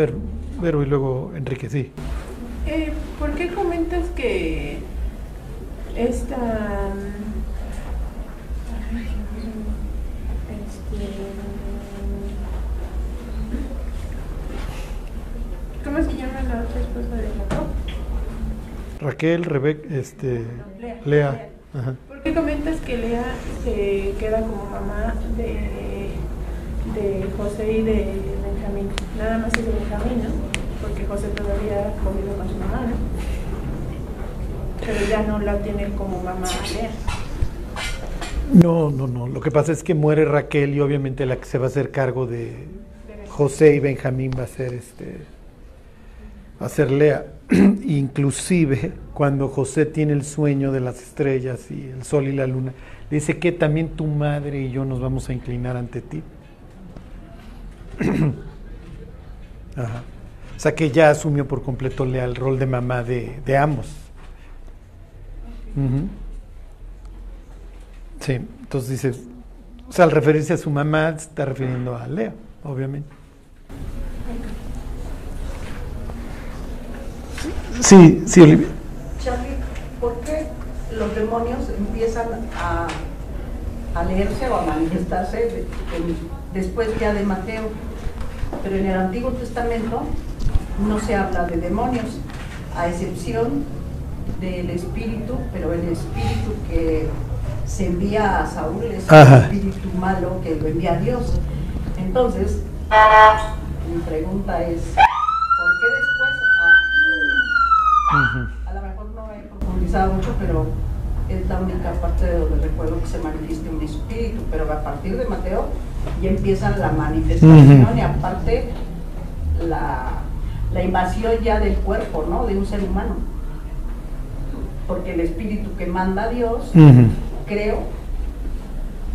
ver, Vero y luego Enrique, sí. Eh, ¿Por qué comentas que esta... Este, ¿Cómo se llama la otra esposa de Jacob? Raquel, Rebeca, este, Lea. Lea. Ajá. ¿Por qué comentas que Lea se queda como mamá de, de José y de Nada más es de Benjamín, ¿no? Porque José todavía convive con su mamá, ¿no? Pero ya no la tiene como mamá. No, no, no. Lo que pasa es que muere Raquel y obviamente la que se va a hacer cargo de José y Benjamín va a ser este va a Lea. Inclusive cuando José tiene el sueño de las estrellas y el sol y la luna, dice que también tu madre y yo nos vamos a inclinar ante ti. Ajá. O sea que ya asumió por completo Lea el rol de mamá de, de ambos. Ujú. Sí, entonces dice, o sea, al referirse a su mamá, está refiriendo a Lea, obviamente. Sí, sí, Olivia. Charlie, ¿por qué los demonios empiezan a, a leerse o a manifestarse después ya de Mateo? Pero en el Antiguo Testamento no se habla de demonios, a excepción del espíritu, pero el espíritu que se envía a Saúl es Ajá. el espíritu malo que lo envía Dios. Entonces, mi pregunta es, ¿por qué después a, a lo mejor no he profundizado mucho, pero es la única parte de donde recuerdo que se manifiesta un espíritu, pero a partir de Mateo ya empieza la manifestación y aparte la, la invasión ya del cuerpo, ¿no? De un ser humano. Porque el espíritu que manda Dios, Ujú. creo,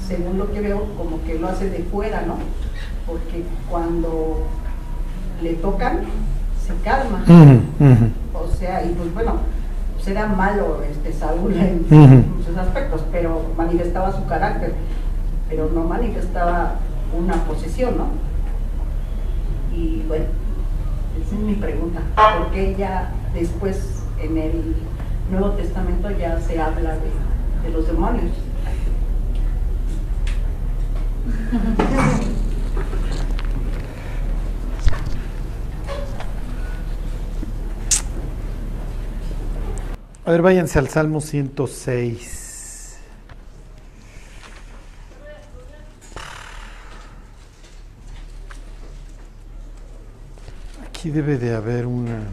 según lo que veo, como que lo hace de fuera, ¿no? Porque cuando le tocan, se calma. O sea, y pues bueno, pues era malo este Saúl en muchos aspectos, pero manifestaba su carácter, pero no manifestaba una posesión, ¿no? Y bueno, esa es mi pregunta. ¿Por qué ya después en el Nuevo Testamento ya se habla de, de los demonios? A ver, váyanse al Salmo 106. Aquí debe de haber una...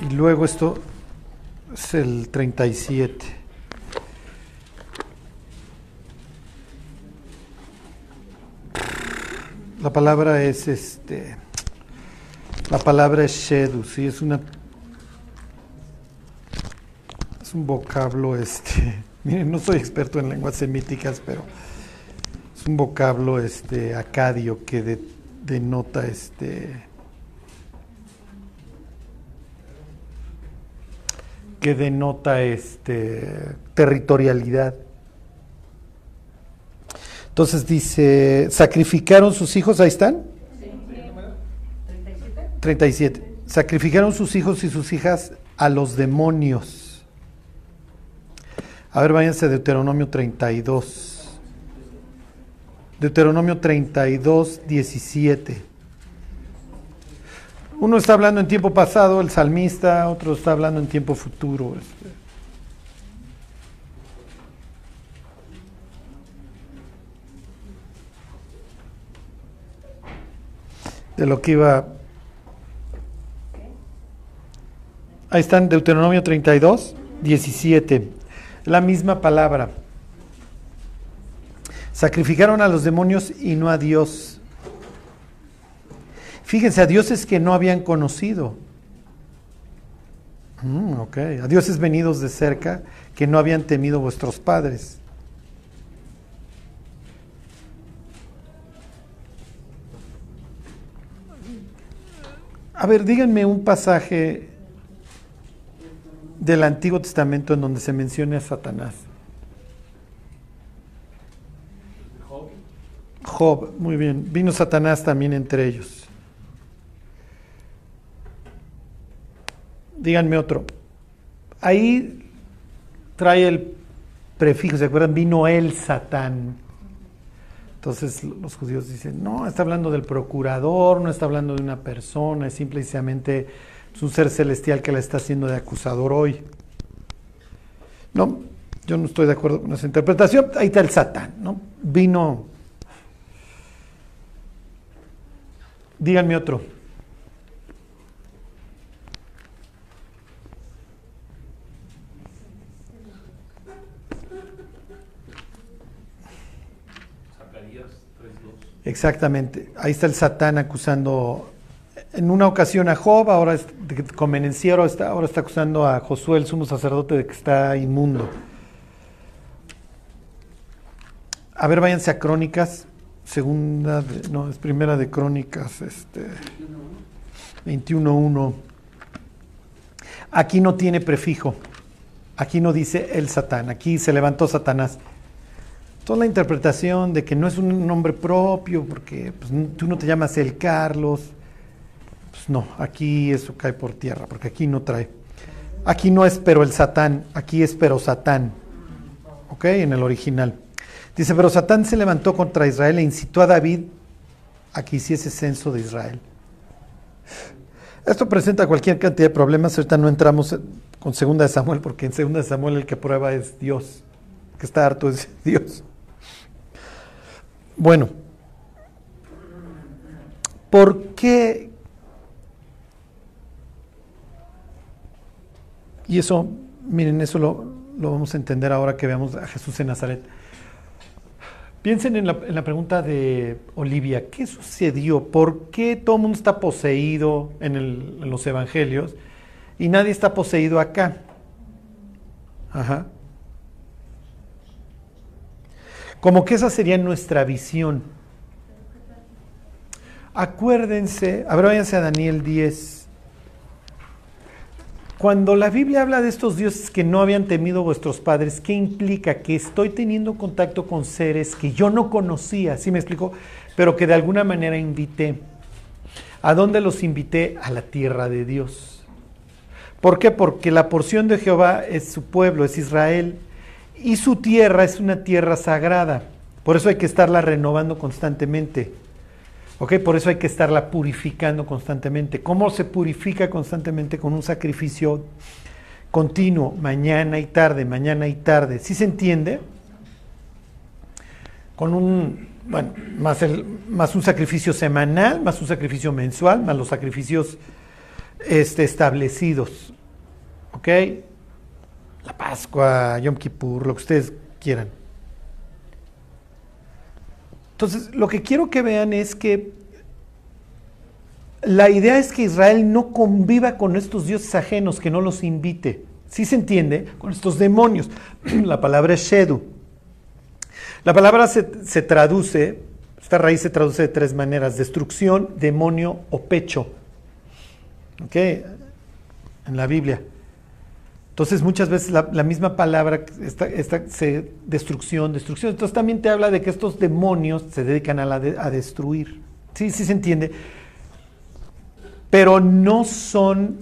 Y luego esto es el 37. La palabra es este. La palabra es shedu, sí, es una. Es un vocablo, este. Miren, no soy experto en lenguas semíticas, pero es un vocablo este acadio que de- denota este. que denota este territorialidad. Entonces dice, sacrificaron sus hijos, ahí están, 37. 37. Sacrificaron sus hijos y sus hijas a los demonios. A ver, váyanse a Deuteronomio 32. Deuteronomio 32, 17. Uno está hablando en tiempo pasado, el salmista, otro está hablando en tiempo futuro. este. De lo que iba Ahí están, Deuteronomio 32, 17. La misma palabra. Sacrificaron a los demonios y no a Dios. Fíjense, a dioses que no habían conocido. Mm, ok, a dioses venidos de cerca que no habían temido vuestros padres. A ver, díganme un pasaje del Antiguo Testamento en donde se mencione a Satanás. Job. Job, muy bien. Vino Satanás también entre ellos. Díganme otro. Ahí trae el prefijo, ¿se acuerdan? Vino el Satán. Entonces los judíos dicen, no, está hablando del procurador, no está hablando de una persona, es simplemente es un ser celestial que la está haciendo de acusador hoy. No, yo no estoy de acuerdo con esa interpretación. Ahí está el Satán, ¿no? Vino. Díganme otro. Exactamente. Ahí está el Satán acusando en una ocasión a Job, ahora es, convenenciero, ahora está acusando a Josué, el sumo sacerdote, de que está inmundo. A ver, váyanse a Crónicas, segunda, no, es primera de Crónicas, este, 21.1. Aquí no tiene prefijo, aquí no dice el Satán, aquí se levantó Satanás. Toda la interpretación de que no es un nombre propio, porque pues, tú no te llamas el Carlos, pues no, aquí eso cae por tierra, porque aquí no trae. Aquí no es pero el Satán, aquí es pero Satán. ¿Ok? En el original. Dice, pero Satán se levantó contra Israel e incitó a David a que hiciese censo de Israel. Esto presenta cualquier cantidad de problemas. Ahorita no entramos con segunda de Samuel, porque en segunda de Samuel el que prueba es Dios. que está harto es Dios. Bueno, ¿por qué Y eso, miren, eso lo, vamos a entender ahora que veamos a Jesús en Nazaret. Piensen en la, pregunta de Olivia, ¿qué sucedió? ¿Por qué todo el mundo está poseído en, en los evangelios y nadie está poseído acá? Ajá. Como que esa sería nuestra visión. Acuérdense, a ver, váyanse a Daniel 10. Cuando la Biblia habla de estos dioses que no habían temido vuestros padres, ¿qué implica? Que estoy teniendo contacto con seres que yo no conocía, ¿sí me explico? Pero que de alguna manera invité. ¿A dónde los invité? A la tierra de Dios. ¿Por qué? Porque la porción de Jehová es su pueblo, es Israel, y su tierra es una tierra sagrada. Por eso hay que estarla renovando constantemente. Por eso hay que estarla purificando constantemente. ¿Cómo se purifica constantemente? Con un sacrificio continuo, mañana y tarde, mañana y tarde. ¿Sí se entiende? Con un, bueno, más, el, más un sacrificio semanal, más un sacrificio mensual, más los sacrificios este, establecidos. ¿Ok? La Pascua, Yom Kippur, lo que ustedes quieran. Entonces, lo que quiero que vean es que la idea es que Israel no conviva con estos dioses ajenos, que no los invite. ¿Sí se entiende? Con estos demonios. La palabra es Shedu. La palabra se, traduce, esta raíz se traduce de tres maneras, destrucción, demonio o pecho. ¿Ok? En la Biblia. Entonces muchas veces la, misma palabra, esta, se, destrucción, destrucción. Entonces también te habla de que estos demonios se dedican a, la a destruir. Sí, sí se entiende. Pero no son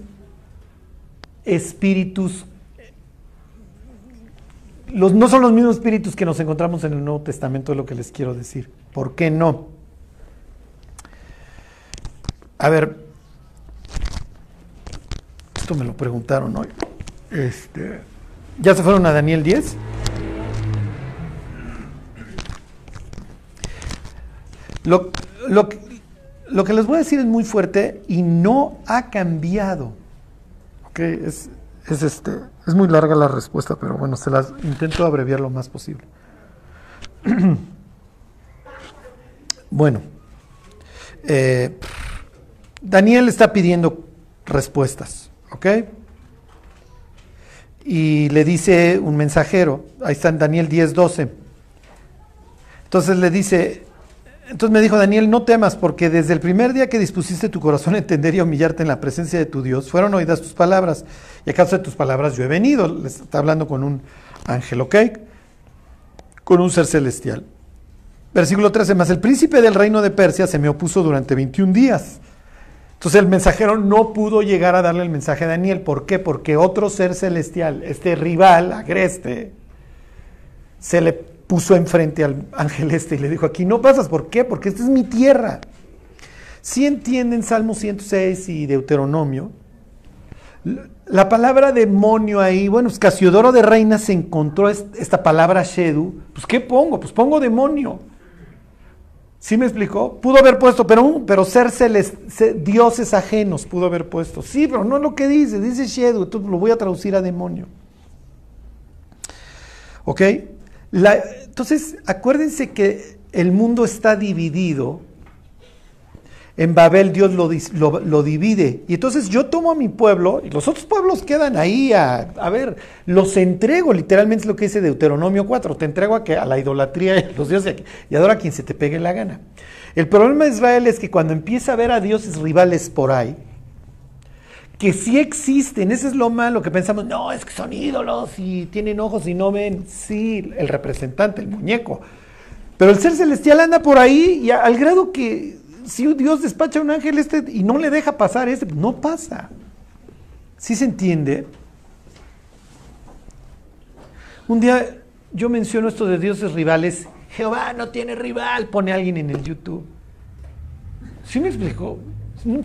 espíritus, los, no son los mismos espíritus que nos encontramos en el Nuevo Testamento, es lo que les quiero decir. ¿Por qué no? A ver, esto me lo preguntaron hoy. Este, ¿Ya se fueron a Daniel 10? Lo, lo, lo, que les voy a decir es muy fuerte y no ha cambiado. Okay, es, es, este, es muy larga la respuesta, pero bueno, se las intento abreviar lo más posible. bueno, eh, Daniel está pidiendo respuestas, ¿ok? Y le dice un mensajero, ahí está en Daniel 10, 12. Entonces le dice, entonces me dijo Daniel, no temas, porque desde el primer día que dispusiste tu corazón a entender y humillarte en la presencia de tu Dios, fueron oídas tus palabras. Y a causa de tus palabras yo he venido. Les está hablando con un ángel, ¿ok? Con un ser celestial. Versículo 13, más el príncipe del reino de Persia se me opuso durante 21 días. Entonces el mensajero no pudo llegar a darle el mensaje a Daniel. ¿Por qué? Porque otro ser celestial, este rival, agreste, se le puso enfrente al ángel este y le dijo, aquí no pasas, ¿por qué? Porque esta es mi tierra. Si entienden Salmo 106 y Deuteronomio, la palabra demonio ahí, bueno, es Casiodoro de Reina se encontró esta palabra Shedu, pues ¿qué pongo? Pues pongo demonio. ¿Sí me explicó? Pudo haber puesto, pero, pero ser, dioses ajenos pudo haber puesto. Sí, pero no es lo que dice, dice Shedu, entonces lo voy a traducir a demonio. ¿Ok? entonces, acuérdense que el mundo está dividido. En Babel Dios lo, divide. Y entonces yo tomo a mi pueblo y los otros pueblos quedan ahí a, a ver, los entrego, literalmente es lo que dice Deuteronomio 4, te entrego a, que, a la idolatría y a los dioses y adora a quien se te pegue la gana. El problema de Israel es que cuando empieza a ver a dioses rivales por ahí, que sí existen, eso es lo malo, que pensamos, no, es que son ídolos y tienen ojos y no ven, sí, el representante, el muñeco. Pero el ser celestial anda por ahí y al grado que si Dios despacha a un ángel este y no le deja pasar este, no pasa. ¿Sí se entiende? Un día yo menciono esto de dioses rivales, Jehová no tiene rival, pone alguien en el YouTube. ¿Sí me explicó?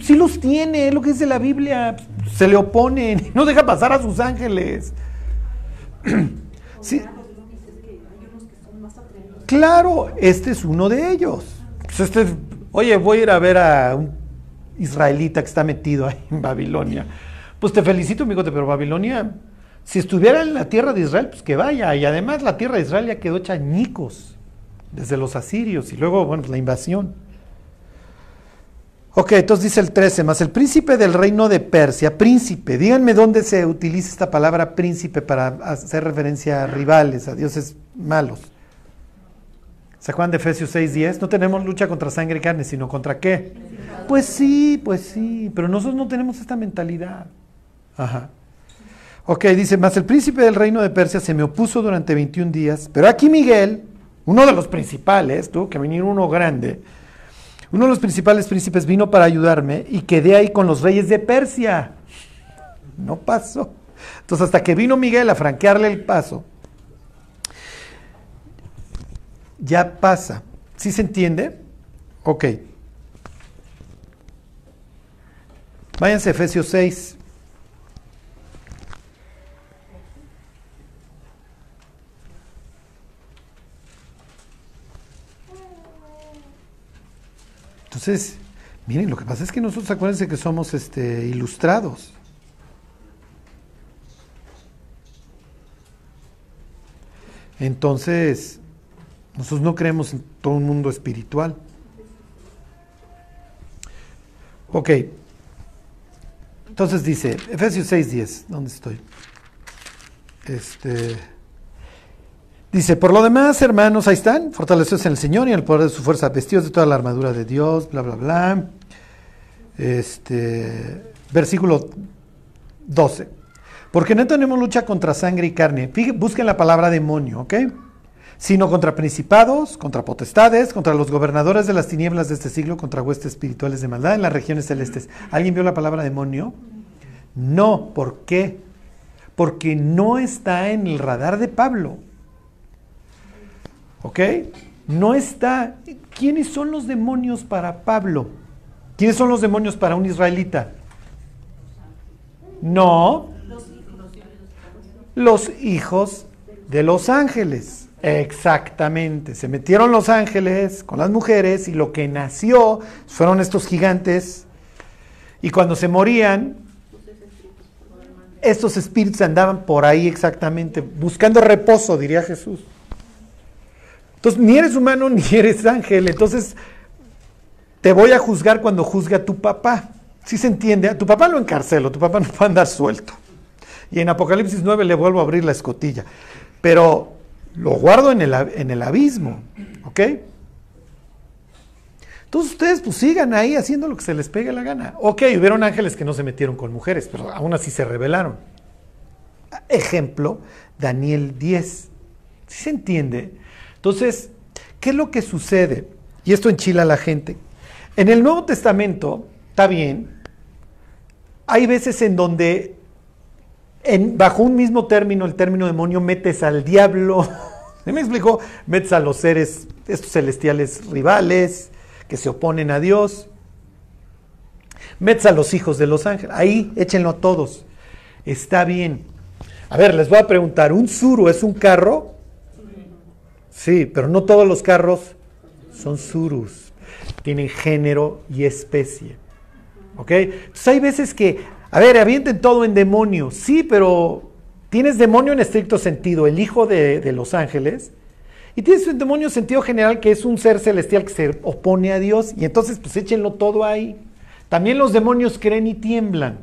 Sí los tiene, es lo que dice la Biblia. Se le oponen, no deja pasar a sus ángeles. Claro, este es uno de ellos. Pues este, oye, voy a ir a ver a un israelita que está metido ahí en Babilonia. Pues te felicito, amigo, pero Babilonia, si estuviera en la tierra de Israel, pues que vaya. Y además la tierra de Israel ya quedó hecha desde los asirios y luego, bueno, la invasión. Ok, entonces dice el 13, más el príncipe del reino de Persia, príncipe, díganme dónde se utiliza esta palabra príncipe para hacer referencia a rivales, a dioses malos. ¿Se acuerdan de Efesios 6:10? No tenemos lucha contra sangre y carne, sino contra qué? Pues sí, pues sí, pero nosotros no tenemos esta mentalidad. Ajá. Ok, dice, más el príncipe del reino de Persia se me opuso durante 21 días, pero aquí Miguel, uno de los principales, tuvo que venir uno grande, uno de los principales príncipes vino para ayudarme y quedé ahí con los reyes de Persia. No pasó. Entonces hasta que vino Miguel a franquearle el paso, ya pasa. ¿Sí se entiende? Ok. Váyanse a Efesios 6. Entonces, miren, lo que pasa es que nosotros acuérdense que somos este, ilustrados. Entonces, nosotros no creemos en todo un mundo espiritual. Ok. Entonces dice, Efesios 6:10, ¿dónde estoy? Este. Dice, por lo demás, hermanos, ahí están, fortalecidos en el Señor y en el poder de su fuerza, vestidos de toda la armadura de Dios, bla, bla, bla. Este, versículo 12. Porque no tenemos lucha contra sangre y carne. busquen la palabra demonio, ¿ok? Sino contra principados, contra potestades, contra los gobernadores de las tinieblas de este siglo, contra huestes espirituales de maldad en las regiones celestes. ¿Alguien vio la palabra demonio? No, ¿por qué? Porque no está en el radar de Pablo. ¿Ok? No está. ¿Quiénes son los demonios para Pablo? ¿Quiénes son los demonios para un israelita? No. Los hijos de los ángeles. Exactamente. Se metieron los ángeles con las mujeres y lo que nació fueron estos gigantes. Y cuando se morían, estos espíritus andaban por ahí exactamente, buscando reposo, diría Jesús. Entonces, ni eres humano ni eres ángel. Entonces, te voy a juzgar cuando juzgue a tu papá. Si se entiende, a tu papá lo encarcelo, tu papá no va a andar suelto. Y en Apocalipsis 9 le vuelvo a abrir la escotilla. Pero lo guardo en el, en el abismo. ¿Ok? Entonces ustedes pues sigan ahí haciendo lo que se les pegue la gana. Ok, hubieron ángeles que no se metieron con mujeres, pero aún así se rebelaron. Ejemplo, Daniel 10. ¿Sí se entiende? Entonces, ¿qué es lo que sucede? Y esto enchila a la gente. En el Nuevo Testamento, está bien, hay veces en donde bajo un mismo término, el término demonio, metes al diablo, ¿me explico? Metes a los seres, estos celestiales rivales que se oponen a Dios, metes a los hijos de los ángeles, ahí échenlo a todos, está bien. A ver, les voy a preguntar, ¿un suru es un carro? Sí, pero no todos los carros son surus, tienen género y especie. ¿Ok? Entonces hay veces que a ver, avienten todo en demonio. Sí, pero tienes demonio en estricto sentido, el hijo de, los ángeles. Y tienes un demonio en sentido general que es un ser celestial que se opone a Dios. Y entonces, pues échenlo todo ahí. También los demonios creen y tiemblan.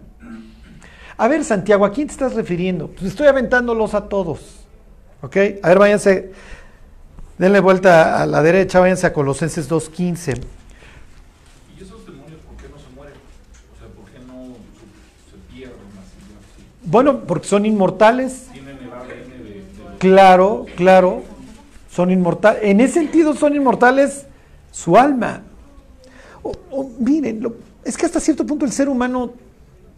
A ver, Santiago, ¿a quién te estás refiriendo? Pues estoy aventándolos a todos. ¿Ok? A ver, váyanse. Denle vuelta a la derecha, váyanse a Colosenses 2.15. Bueno, porque son inmortales. Claro, claro. Son inmortales. En ese sentido son inmortales su alma. miren, es que hasta cierto punto el ser humano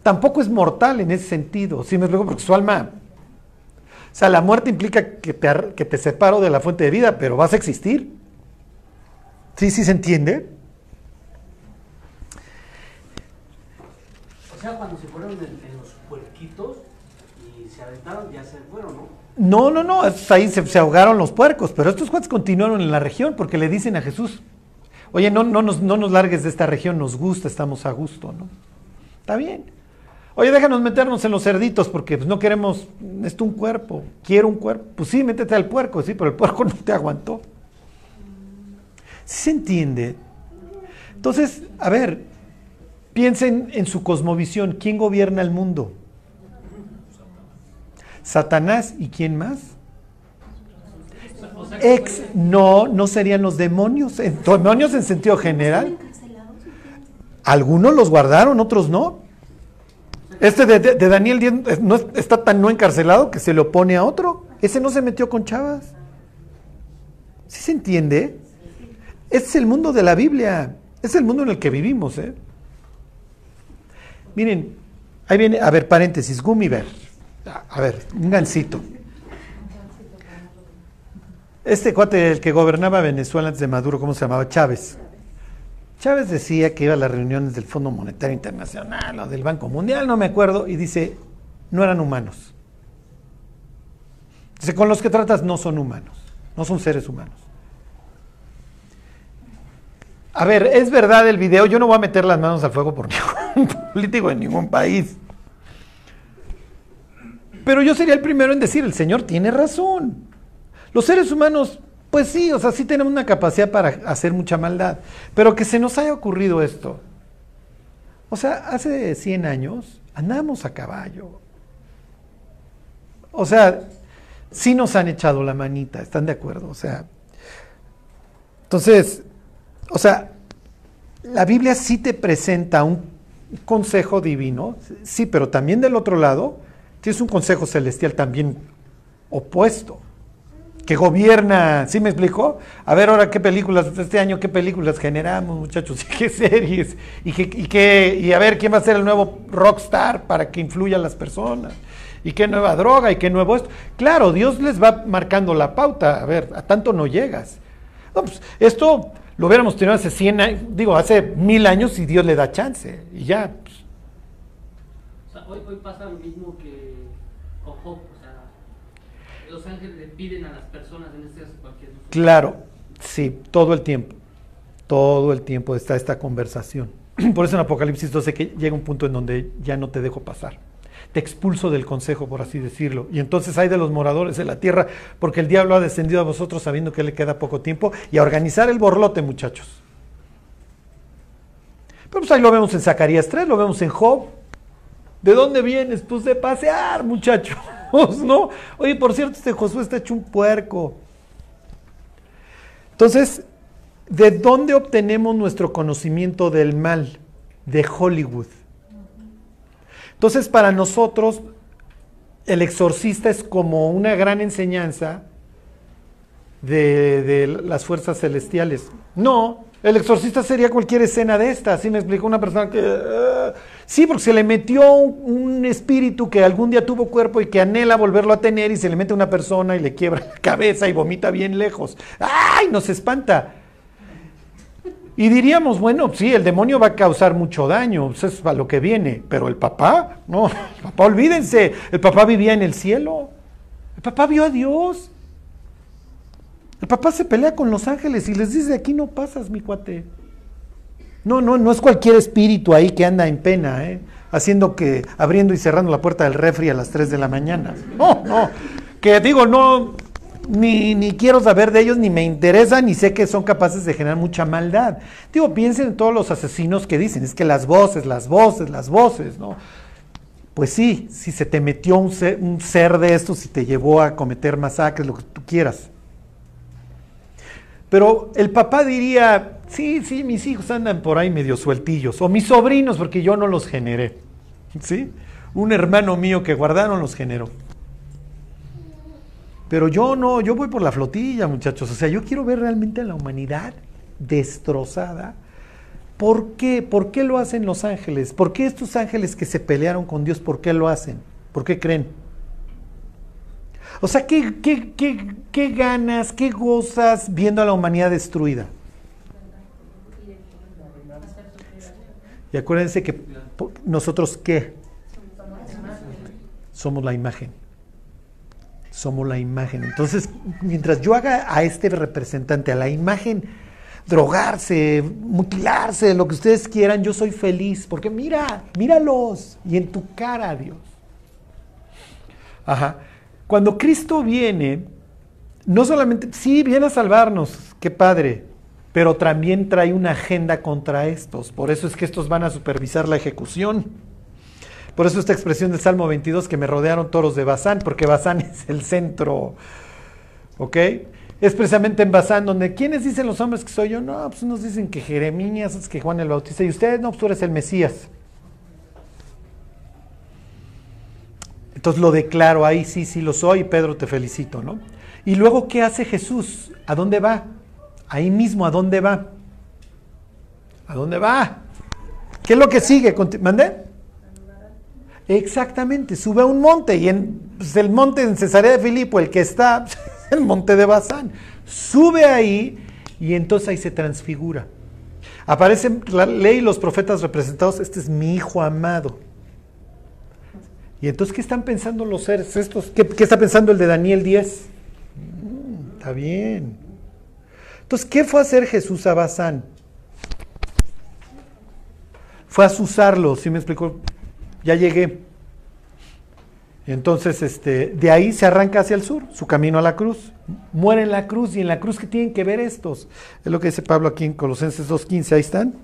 tampoco es mortal en ese sentido. ¿Sí me explico? Porque su alma... O sea, la muerte implica que te, que te separo de la fuente de vida, pero vas a existir. ¿Sí, sí se entiende? O sea, cuando se fueron en, los y se aventaron, ya se fueron, ¿no? No, no, no, ahí se, ahogaron los puercos, pero estos cuates continuaron en la región porque le dicen a Jesús, oye, no, no nos largues de esta región, nos gusta, estamos a gusto, ¿no? Está bien. Oye, déjanos meternos en los cerditos porque pues, no queremos, esto un cuerpo, quiero un cuerpo. Pues sí, métete al puerco, sí, pero el puerco no te aguantó. ¿Sí se entiende? Entonces, a ver, Piensen en su cosmovisión. ¿Quién gobierna el mundo? Satanás y quién más? Ex, no, no serían los demonios, demonios en sentido general. Algunos los guardaron, otros no. Este de, Daniel 10 no, está tan no encarcelado que se le opone a otro. Ese no se metió con chavas. ¿Sí se entiende? Este es el mundo de la Biblia. Es el mundo en el que vivimos, ¿eh? Miren, ahí viene, a ver, paréntesis, Gumiver. A ver, un gancito. Este cuate, el que gobernaba Venezuela antes de Maduro, ¿cómo se llamaba? Chávez. Chávez decía que iba a las reuniones del Fondo Monetario Internacional o del Banco Mundial, no me acuerdo, y dice, no eran humanos. Dice, con los que tratas no son humanos, no son seres humanos. A ver, es verdad el video, yo no voy a meter las manos al fuego por ningún político en ningún país. Pero yo sería el primero en decir, el Señor tiene razón. Los seres humanos, pues sí, o sea, sí tenemos una capacidad para hacer mucha maldad. Pero que se nos haya ocurrido esto. O sea, hace 100 años andamos a caballo. O sea, sí nos han echado la manita, ¿están de acuerdo? O sea, entonces, o sea, la Biblia sí te presenta un consejo divino, sí, pero también del otro lado tienes un consejo celestial también opuesto, que gobierna, ¿sí me explico? A ver ahora qué películas, este año qué películas generamos, muchachos, y qué series, y, qué, y a ver quién va a ser el nuevo rockstar para que influya a las personas, y qué nueva droga, y qué nuevo esto. Claro, Dios les va marcando la pauta, a ver, a tanto no llegas. Pues, esto lo hubiéramos tenido hace 100 años, digo, hace mil años y Dios le da chance. Y ya. Hoy, hoy, pasa lo mismo que con Job. O sea, los ángeles le piden a las personas, en este caso cualquier. Claro, sí, todo el tiempo. Todo el tiempo está esta conversación. Por eso en Apocalipsis 12 que llega un punto en donde ya no te dejo pasar te expulso del consejo, por así decirlo. Y entonces hay de los moradores de la tierra, porque el diablo ha descendido a vosotros sabiendo que le queda poco tiempo, y a organizar el borlote, muchachos. Pero pues ahí lo vemos en Zacarías 3, lo vemos en Job. ¿De dónde vienes? Pues de pasear, muchachos, ¿no? Oye, por cierto, este Josué está hecho un puerco. Entonces, ¿De dónde obtenemos nuestro conocimiento del mal? De Hollywood. Entonces, para nosotros, el exorcista es como una gran enseñanza de, las fuerzas celestiales. No, el exorcista sería cualquier escena de esta, así me explicó una persona que... sí, porque se le metió un, espíritu que algún día tuvo cuerpo y que anhela volverlo a tener y se le mete una persona y le quiebra la cabeza y vomita bien lejos. ¡Ay! Nos espanta. Y diríamos, bueno, sí, el demonio va a causar mucho daño, eso es a lo que viene, pero el papá, no, el papá, olvídense, el papá vivía en el cielo, el papá vio a Dios, el papá se pelea con los ángeles y les dice, aquí no pasas, mi cuate. No, no, no es cualquier espíritu ahí que anda en pena, ¿eh? haciendo que, abriendo y cerrando la puerta del refri a las 3 de la mañana. No, no, que digo, no, ni, ni, quiero saber de ellos, ni me interesa, ni sé que son capaces de generar mucha maldad. Digo, piensen en todos los asesinos que dicen, es que las voces, las voces, las voces, ¿no? Pues sí, si se te metió un ser, un ser de estos y te llevó a cometer masacres, lo que tú quieras. Pero el papá diría, sí, sí, mis hijos andan por ahí medio sueltillos, o mis sobrinos, porque yo no los generé. ¿Sí? Un hermano mío que guardaron los generó. Pero yo no, yo voy por la flotilla, muchachos. O sea, yo quiero ver realmente a la humanidad destrozada. ¿Por qué? ¿Por qué lo hacen los ángeles? ¿Por qué estos ángeles que se pelearon con Dios, por qué lo hacen? ¿Por qué creen? O sea, ¿qué, qué, qué, qué ganas, qué gozas viendo a la humanidad destruida? Y acuérdense que nosotros qué? Somos la imagen. Somos la imagen. Entonces, mientras yo haga a este representante, a la imagen, drogarse, mutilarse, lo que ustedes quieran, yo soy feliz. Porque mira, míralos. Y en tu cara, Dios. Ajá. Cuando Cristo viene, no solamente, sí, viene a salvarnos, qué padre, pero también trae una agenda contra estos. Por eso es que estos van a supervisar la ejecución. Por eso esta expresión del Salmo 22 que me rodearon toros de Bazán, porque Bazán es el centro, ¿ok? Es precisamente en Bazán donde, ¿quiénes dicen los hombres que soy yo? No, pues unos dicen que Jeremías, es que Juan el Bautista, y ustedes, no, pues tú eres el Mesías. Entonces lo declaro ahí, sí, sí lo soy, Pedro, te felicito, ¿no? Y luego, ¿qué hace Jesús? ¿A dónde va? Ahí mismo, ¿a dónde va? ¿A dónde va? ¿Qué es lo que sigue? ¿Mandé? Exactamente, sube a un monte y en pues, el monte en Cesarea de Filipo, el que está, el monte de Bazán, sube ahí y entonces ahí se transfigura. Aparece la ley y los profetas representados, este es mi hijo amado. Y entonces, ¿qué están pensando los seres estos? ¿Qué, qué está pensando el de Daniel 10? Mm, está bien. Entonces, ¿qué fue a hacer Jesús a Bazán? Fue a asusarlo, ¿sí me explicó? Ya llegué. Entonces, este, de ahí se arranca hacia el sur, su camino a la cruz. Muere en la cruz y en la cruz que tienen que ver estos. Es lo que dice Pablo aquí en Colosenses 2.15, ahí están.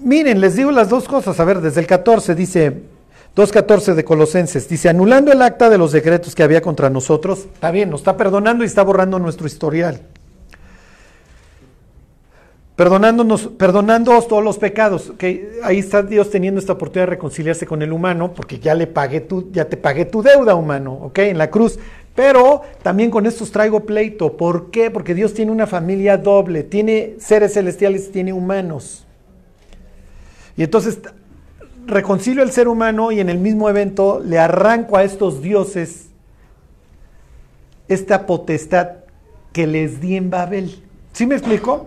Miren, les digo las dos cosas. A ver, desde el 14 dice, 2.14 de Colosenses, dice, anulando el acta de los decretos que había contra nosotros, está bien, nos está perdonando y está borrando nuestro historial. Perdonándonos, todos los pecados. que Ahí está Dios teniendo esta oportunidad de reconciliarse con el humano, porque ya le pagué tu, ya te pagué tu deuda, humano, ¿ok? En la cruz. Pero también con estos traigo pleito. ¿Por qué? Porque Dios tiene una familia doble, tiene seres celestiales, tiene humanos. Y entonces reconcilio el ser humano y en el mismo evento le arranco a estos dioses esta potestad que les di en Babel. ¿Sí me explico?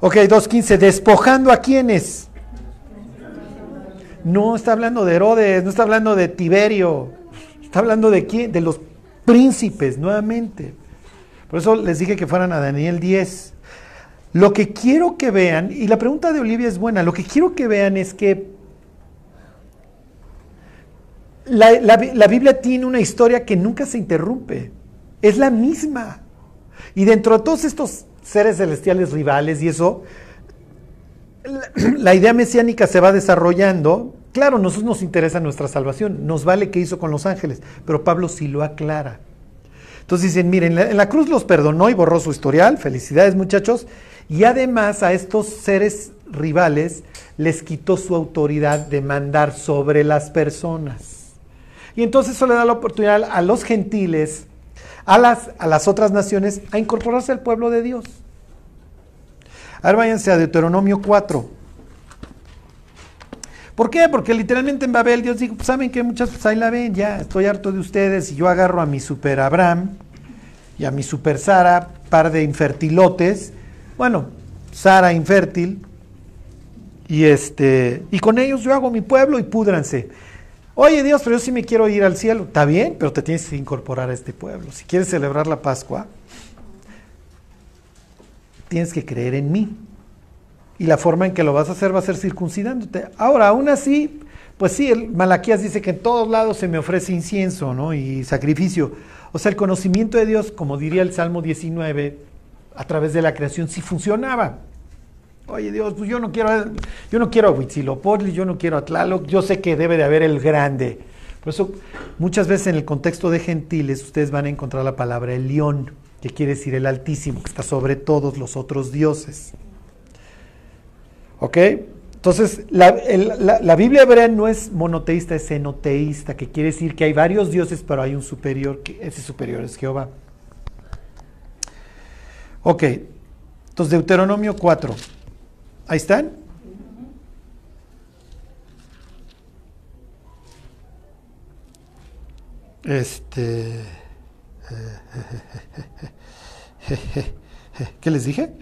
Ok, 2.15, despojando a quienes. No está hablando de Herodes, no está hablando de Tiberio, está hablando de quién, de los príncipes nuevamente. Por eso les dije que fueran a Daniel 10. Lo que quiero que vean, y la pregunta de Olivia es buena, lo que quiero que vean es que la, Biblia tiene una historia que nunca se interrumpe, es la misma. Y dentro de todos estos seres celestiales rivales y eso, la, idea mesiánica se va desarrollando. Claro, nosotros nos interesa nuestra salvación, nos vale qué hizo con los ángeles, pero Pablo sí lo aclara. Entonces dicen, miren, en la cruz los perdonó y borró su historial, felicidades muchachos, y además a estos seres rivales les quitó su autoridad de mandar sobre las personas. Y entonces eso le da la oportunidad a los gentiles, a las, a las otras naciones, a incorporarse al pueblo de Dios. Ahora váyanse a Deuteronomio 4. ¿Por qué? Porque literalmente en Babel Dios dijo, pues, saben que muchas, pues ahí la ven, ya estoy harto de ustedes y yo agarro a mi super Abraham y a mi super Sara, par de infertilotes, bueno, Sara infértil, y este, y con ellos yo hago mi pueblo y púdranse. Oye Dios, pero yo sí me quiero ir al cielo. Está bien, pero te tienes que incorporar a este pueblo. Si quieres celebrar la Pascua, tienes que creer en mí. Y la forma en que lo vas a hacer va a ser circuncidándote. Ahora, aún así, pues sí, el Malaquías dice que en todos lados se me ofrece incienso ¿no? y sacrificio. O sea, el conocimiento de Dios, como diría el Salmo 19, a través de la creación, sí funcionaba. Oye Dios, pues yo no quiero, yo no quiero a Huitzilopochtli, yo no quiero a Tlaloc, yo sé que debe de haber el grande. Por eso, muchas veces en el contexto de gentiles, ustedes van a encontrar la palabra el león, que quiere decir el altísimo, que está sobre todos los otros dioses. ¿Ok? Entonces, la, la, Biblia hebrea no es monoteísta, es enoteísta, que quiere decir que hay varios dioses, pero hay un superior, ese superior es Jehová. Ok, entonces Deuteronomio 4. Ahí están. Este. ¿Qué les dije?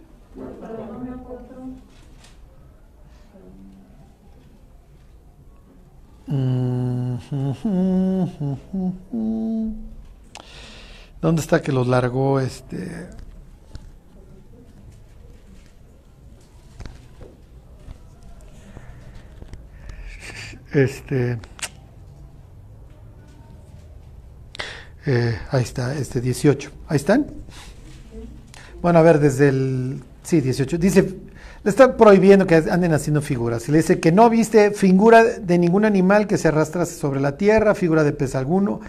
¿Dónde está que los largó este? Este. Eh, ahí está, este 18. ¿Ahí están? Bueno, a ver, desde el. Sí, 18. Dice, le está prohibiendo que anden haciendo figuras. Le dice que no viste figura de ningún animal que se arrastrase sobre la tierra, figura de pez alguno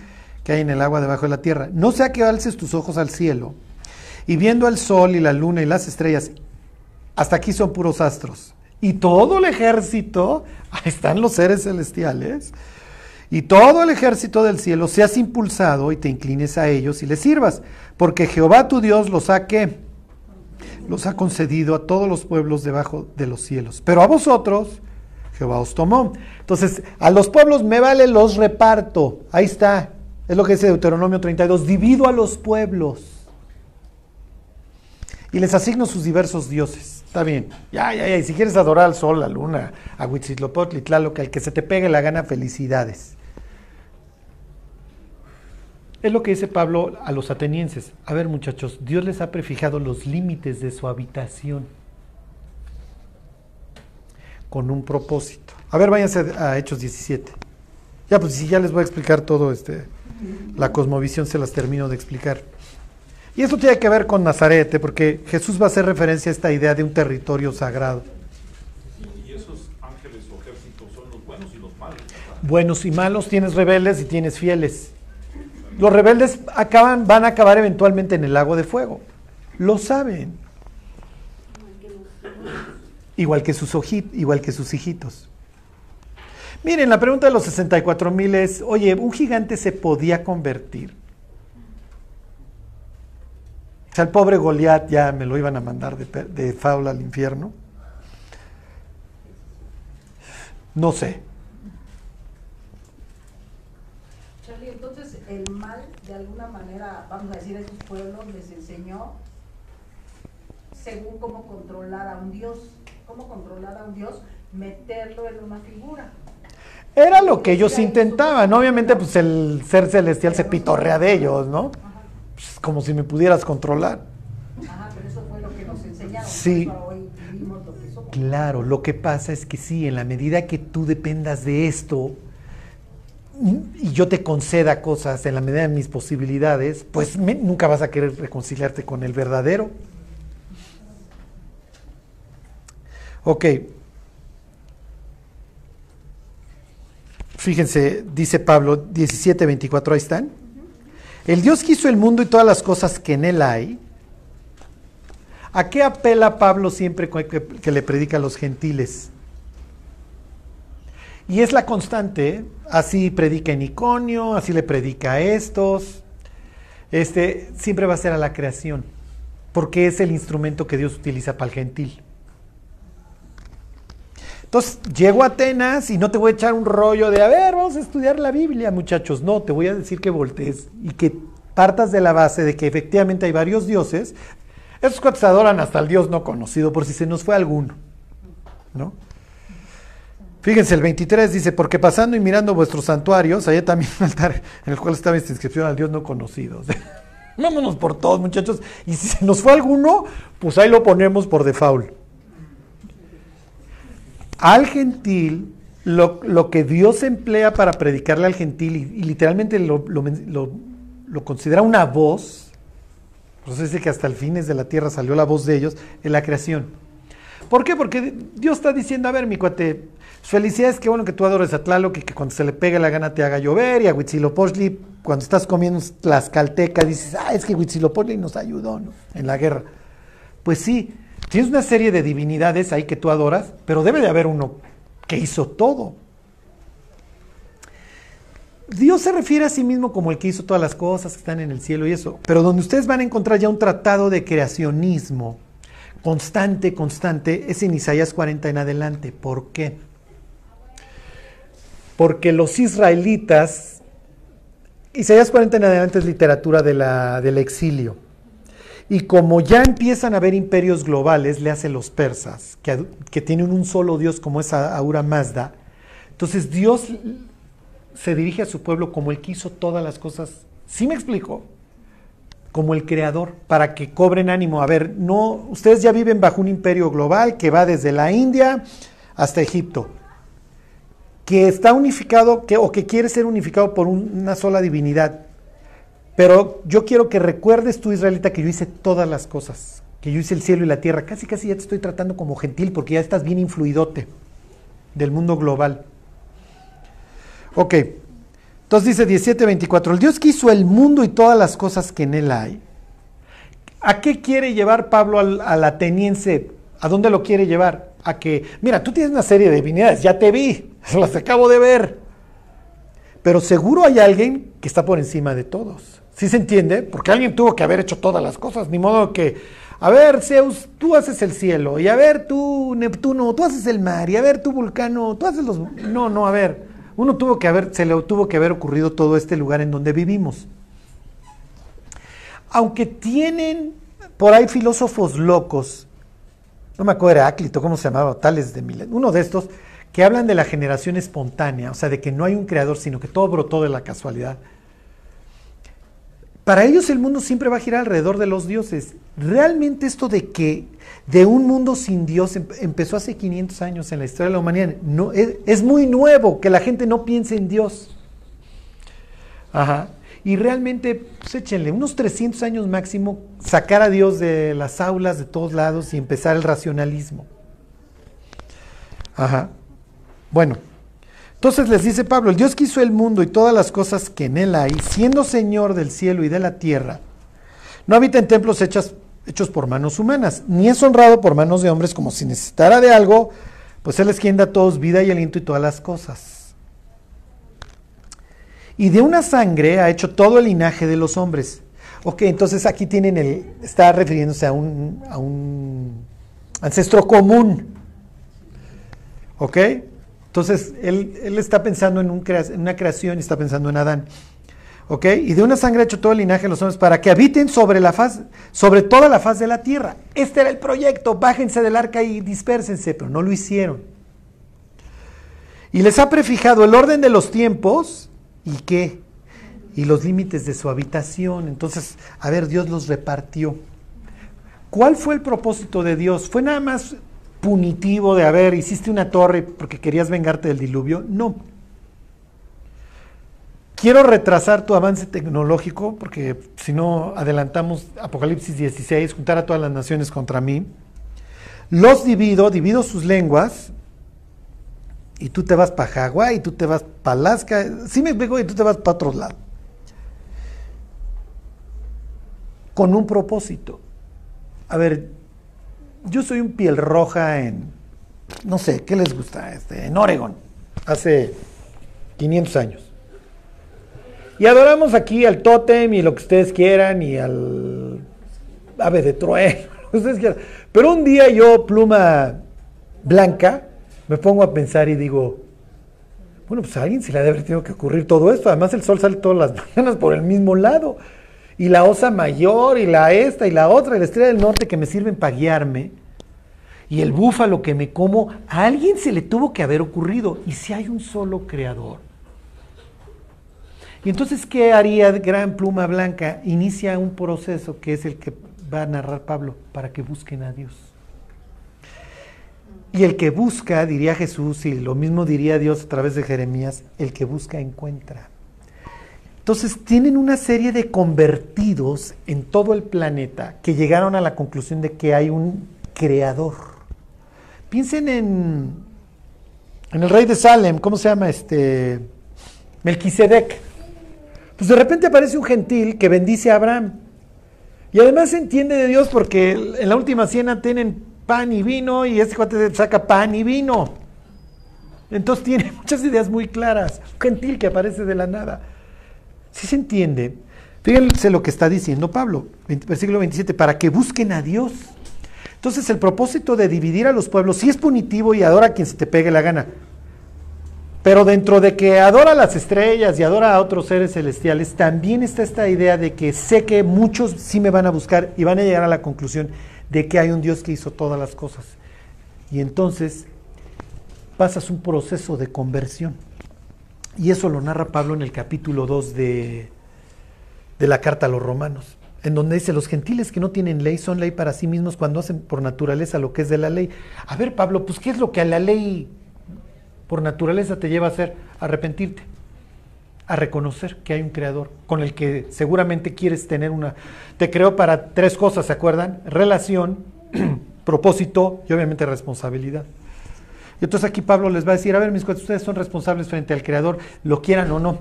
que hay en el agua debajo de la tierra. No sea que alces tus ojos al cielo y viendo el sol y la luna y las estrellas, hasta aquí son puros astros y todo el ejército, ahí están los seres celestiales, y todo el ejército del cielo seas impulsado y te inclines a ellos y les sirvas, porque Jehová tu Dios los ha que los ha concedido a todos los pueblos debajo de los cielos. Pero a vosotros Jehová os tomó. Entonces, a los pueblos me vale los reparto. Ahí está. Es lo que dice Deuteronomio 32. Divido a los pueblos. Y les asigno sus diversos dioses. Está bien. Ya, ya, ya. Y si quieres adorar al sol, la luna, a Huitzilopochtli, Tlaloc, al que se te pegue la gana, felicidades. Es lo que dice Pablo a los atenienses. A ver, muchachos, Dios les ha prefijado los límites de su habitación con un propósito. A ver, váyanse a Hechos 17. Ya, pues si ya les voy a explicar todo este, la cosmovisión se las termino de explicar. Y esto tiene que ver con Nazaret, porque Jesús va a hacer referencia a esta idea de un territorio sagrado. Y esos ángeles o ejércitos son los buenos y los malos. Buenos y malos, tienes rebeldes y tienes fieles. Los rebeldes acaban, van a acabar eventualmente en el lago de fuego. Lo saben. Igual que sus, ojitos, igual que sus hijitos. Miren, la pregunta de los 64 mil es, oye, ¿un gigante se podía convertir? O sea, el pobre Goliat ya me lo iban a mandar de, de faula al infierno. No sé. Charlie, entonces el mal, de alguna manera, vamos a decir, a esos pueblos les enseñó según cómo controlar a un Dios, cómo controlar a un Dios, meterlo en una figura. Era lo que ellos intentaban. Obviamente, pues el ser celestial se pitorrea de ellos, ¿no? Pues, como si me pudieras controlar. Ajá, pero eso fue lo que nos enseñaron. Sí. Claro, lo que pasa es que sí, en la medida que tú dependas de esto y yo te conceda cosas en la medida de mis posibilidades, pues nunca vas a querer reconciliarte con el verdadero. Ok. Fíjense, dice Pablo 17, 24, ahí están. El Dios que hizo el mundo y todas las cosas que en él hay, ¿a qué apela Pablo siempre que, le predica a los gentiles? Y es la constante, así predica en Iconio, así le predica a estos, este, siempre va a ser a la creación, porque es el instrumento que Dios utiliza para el gentil. Entonces, llego a Atenas y no te voy a echar un rollo de, a ver, vamos a estudiar la Biblia, muchachos. No, te voy a decir que voltees y que partas de la base de que efectivamente hay varios dioses. Esos cuates adoran hasta el Dios no conocido, por si se nos fue alguno. ¿No? Fíjense, el 23 dice, porque pasando y mirando vuestros santuarios, hay también un altar en el cual estaba esta inscripción al Dios no conocido. Vámonos por todos, muchachos. Y si se nos fue alguno, pues ahí lo ponemos por default. Al gentil, lo, lo que Dios emplea para predicarle al gentil, y, literalmente lo, lo, considera una voz, por eso dice que hasta el fines de la tierra salió la voz de ellos, en la creación. ¿Por qué? Porque Dios está diciendo, a ver, mi cuate, felicidades, qué bueno que tú adores a Tlaloc y que cuando se le pegue la gana te haga llover, y a Huitzilopochtli, cuando estás comiendo Tlaxcalteca, dices, ah, es que Huitzilopochtli nos ayudó en la guerra. Pues sí, tienes una serie de divinidades ahí que tú adoras, pero debe de haber uno que hizo todo. Dios se refiere a sí mismo como el que hizo todas las cosas que están en el cielo y eso, pero donde ustedes van a encontrar ya un tratado de creacionismo constante, constante, es en Isaías 40 en adelante. ¿Por qué? Porque los israelitas, Isaías 40 en adelante es literatura de la, del exilio. Y como ya empiezan a haber imperios globales, le hace los persas, que, que tienen un solo Dios como es Aura Mazda, entonces Dios se dirige a su pueblo como el que hizo todas las cosas. ¿Sí me explico? Como el creador, para que cobren ánimo. A ver, no, ustedes ya viven bajo un imperio global que va desde la India hasta Egipto, que está unificado o que quiere ser unificado por un, una sola divinidad. Pero yo quiero que recuerdes tú, israelita, que yo hice todas las cosas, que yo hice el cielo y la tierra. Casi, casi ya te estoy tratando como gentil porque ya estás bien influidote del mundo global. Ok, entonces dice 17:24, el Dios que hizo el mundo y todas las cosas que en él hay. ¿A qué quiere llevar Pablo al, al ateniense? ¿A dónde lo quiere llevar? A que, mira, tú tienes una serie de divinidades, ya te vi, las acabo de ver. Pero seguro hay alguien que está por encima de todos. ¿Sí se entiende? Porque alguien tuvo que haber hecho todas las cosas, ni modo que, a ver, Zeus, tú haces el cielo, y a ver, tú, Neptuno, tú haces el mar, y a ver, tú, Vulcano, tú haces los... No, no, a ver, uno tuvo que haber, se le tuvo que haber ocurrido todo este lugar en donde vivimos. Aunque tienen por ahí filósofos locos, no me acuerdo, Heráclito, ¿cómo se llamaba? Tales de Milet, uno de estos, que hablan de la generación espontánea, o sea, de que no hay un creador, sino que todo brotó de la casualidad. Para ellos el mundo siempre va a girar alrededor de los dioses. Realmente esto de que de un mundo sin Dios empezó hace 500 años en la historia de la humanidad. No, es, es muy nuevo que la gente no piense en Dios. Ajá. Y realmente, pues échenle unos 300 años máximo, sacar a Dios de las aulas de todos lados y empezar el racionalismo. Ajá. Bueno, entonces les dice Pablo, el Dios que hizo el mundo y todas las cosas que en él hay, siendo Señor del cielo y de la tierra, no habita en templos hechos, por manos humanas, ni es honrado por manos de hombres como si necesitara de algo, pues Él es quien da a todos vida y aliento y todas las cosas. Y de una sangre ha hecho todo el linaje de los hombres. Ok, entonces aquí tienen el, está refiriéndose a un, a un ancestro común. ¿Ok? Entonces, él, él está pensando en, una creación y está pensando en Adán. ¿Ok? Y de una sangre hecho todo el linaje de los hombres para que habiten sobre la faz, sobre toda la faz de la tierra. Este era el proyecto, bájense del arca y dispérsense, pero no lo hicieron. Y les ha prefijado el orden de los tiempos y qué? Y los límites de su habitación. Entonces, a ver, Dios los repartió. ¿Cuál fue el propósito de Dios? ¿Fue nada más punitivo de, a ver, hiciste una torre porque querías vengarte del diluvio? No. Quiero retrasar tu avance tecnológico porque si no adelantamos Apocalipsis 16, juntar a todas las naciones contra mí. Los divido, divido sus lenguas y tú te vas para Hawái y tú te vas para Alaska. Sí me pego y tú te vas para otro lado. con un propósito. A ver, yo soy un piel roja en, no sé, ¿qué les gusta? Este, en Oregon, hace 500 años. Y adoramos aquí al tótem y lo que ustedes quieran y al ave de trueno, ustedes quieran. Pero un día yo, pluma blanca, me pongo a pensar y digo, bueno, pues a alguien se le debe haber tenido que ocurrir todo esto. Además el sol sale todas las mañanas por el mismo lado. Y la osa mayor y la esta y la otra y la estrella del norte que me sirven para guiarme. Y el búfalo que me como, a alguien se le tuvo que haber ocurrido. ¿Y si hay un solo creador? Y entonces, ¿qué haría Gran Pluma Blanca? Inicia un proceso que es el que va a narrar Pablo para que busquen a Dios. Y el que busca, diría Jesús, y lo mismo diría Dios a través de Jeremías, el que busca encuentra. Entonces tienen una serie de convertidos en todo el planeta que llegaron a la conclusión de que hay un creador. Piensen en, en el rey de Salem, ¿cómo se llama este? Melquisedec. Pues de repente aparece un gentil que bendice a Abraham. Y además se entiende de Dios porque en la última cena tienen pan y vino y este cuate saca pan y vino. Entonces tiene muchas ideas muy claras. Un gentil que aparece de la nada. Si se entiende, fíjense lo que está diciendo Pablo, versículo 27, para que busquen a Dios. Entonces el propósito de dividir a los pueblos sí es punitivo y adora a quien se te pegue la gana. Pero dentro de que adora a las estrellas y adora a otros seres celestiales, también está esta idea de que sé que muchos sí me van a buscar y van a llegar a la conclusión de que hay un Dios que hizo todas las cosas. Y entonces pasas un proceso de conversión. Y eso lo narra Pablo en el capítulo 2 de, de la carta a los romanos, en donde dice, los gentiles que no tienen ley son ley para sí mismos cuando hacen por naturaleza lo que es de la ley. A ver, Pablo, pues ¿qué es lo que a la ley por naturaleza te lleva a hacer? Arrepentirte, a reconocer que hay un creador con el que seguramente quieres tener una... Te creó para tres cosas, ¿se acuerdan? Relación, propósito y obviamente responsabilidad. Y entonces aquí Pablo les va a decir, a ver, mis cuates, ustedes son responsables frente al Creador, lo quieran o no.